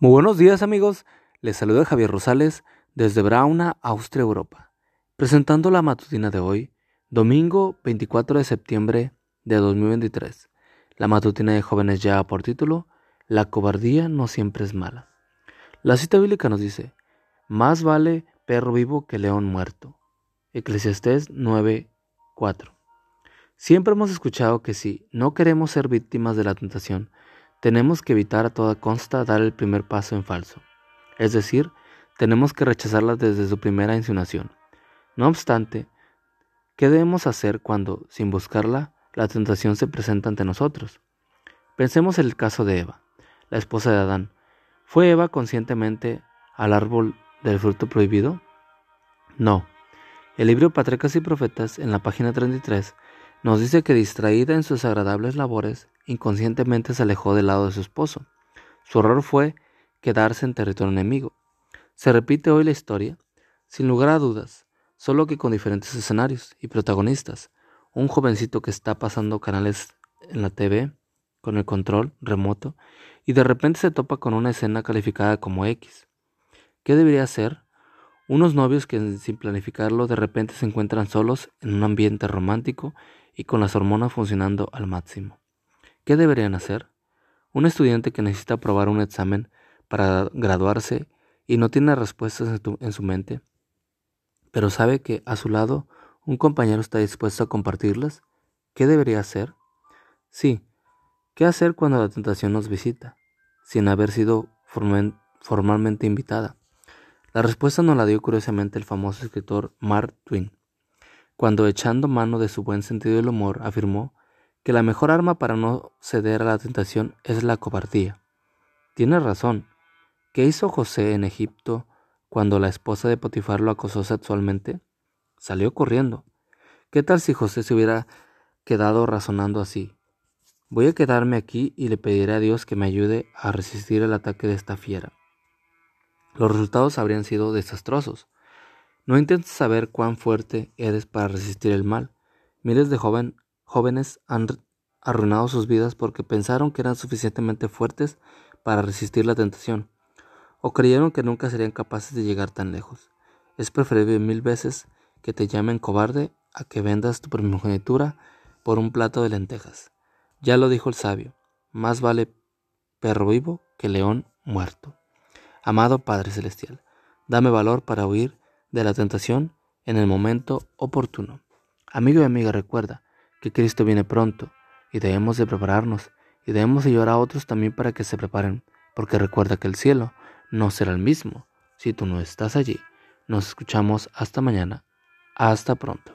Muy buenos días amigos, les saluda Javier Rosales desde Brauna, Austria, Europa, presentando la matutina de hoy, domingo 24 de septiembre de 2023. La matutina de jóvenes ya por título, La cobardía no siempre es mala. La cita bíblica nos dice, más vale perro vivo que león muerto. Eclesiastés 9:4. Siempre hemos escuchado que si no queremos ser víctimas de la tentación, tenemos que evitar a toda consta dar el primer paso en falso. Es decir, tenemos que rechazarla desde su primera insinuación. No obstante, ¿qué debemos hacer cuando, sin buscarla, la tentación se presenta ante nosotros? Pensemos en el caso de Eva, la esposa de Adán. ¿Fue Eva conscientemente al árbol del fruto prohibido? No. El libro Patricas y Profetas, en la página 33, nos dice que distraída en sus agradables labores, inconscientemente se alejó del lado de su esposo. Su error fue quedarse en territorio enemigo. Se repite hoy la historia, sin lugar a dudas, solo que con diferentes escenarios y protagonistas. Un jovencito que está pasando canales en la TV con el control remoto y de repente se topa con una escena calificada como X. ¿Qué debería hacer? Unos novios que sin planificarlo de repente se encuentran solos en un ambiente romántico y con las hormonas funcionando al máximo. ¿Qué deberían hacer? Un estudiante que necesita aprobar un examen para graduarse y no tiene respuestas en, su mente, pero sabe que a su lado un compañero está dispuesto a compartirlas, ¿qué debería hacer? Sí, ¿qué hacer cuando la tentación nos visita, sin haber sido formalmente invitada? La respuesta nos la dio curiosamente el famoso escritor Mark Twain cuando echando mano de su buen sentido del humor afirmó que la mejor arma para no ceder a la tentación es la cobardía. Tiene razón. ¿Qué hizo José en Egipto cuando la esposa de Potifar lo acosó sexualmente? Salió corriendo. ¿Qué tal si José se hubiera quedado razonando así? Voy a quedarme aquí y le pediré a Dios que me ayude a resistir el ataque de esta fiera. Los resultados habrían sido desastrosos. No intentes saber cuán fuerte eres para resistir el mal. Miles de jóvenes han arruinado sus vidas porque pensaron que eran suficientemente fuertes para resistir la tentación, o creyeron que nunca serían capaces de llegar tan lejos. Es preferible mil veces que te llamen cobarde a que vendas tu primogenitura por un plato de lentejas. Ya lo dijo el sabio, más vale perro vivo que león muerto. Amado Padre Celestial, dame valor para huir de la tentación en el momento oportuno. Amigo y amiga, recuerda que Cristo viene pronto y debemos de prepararnos y debemos ayudar a otros también para que se preparen, porque recuerda que el cielo no será el mismo si tú no estás allí. Nos escuchamos hasta mañana. Hasta pronto.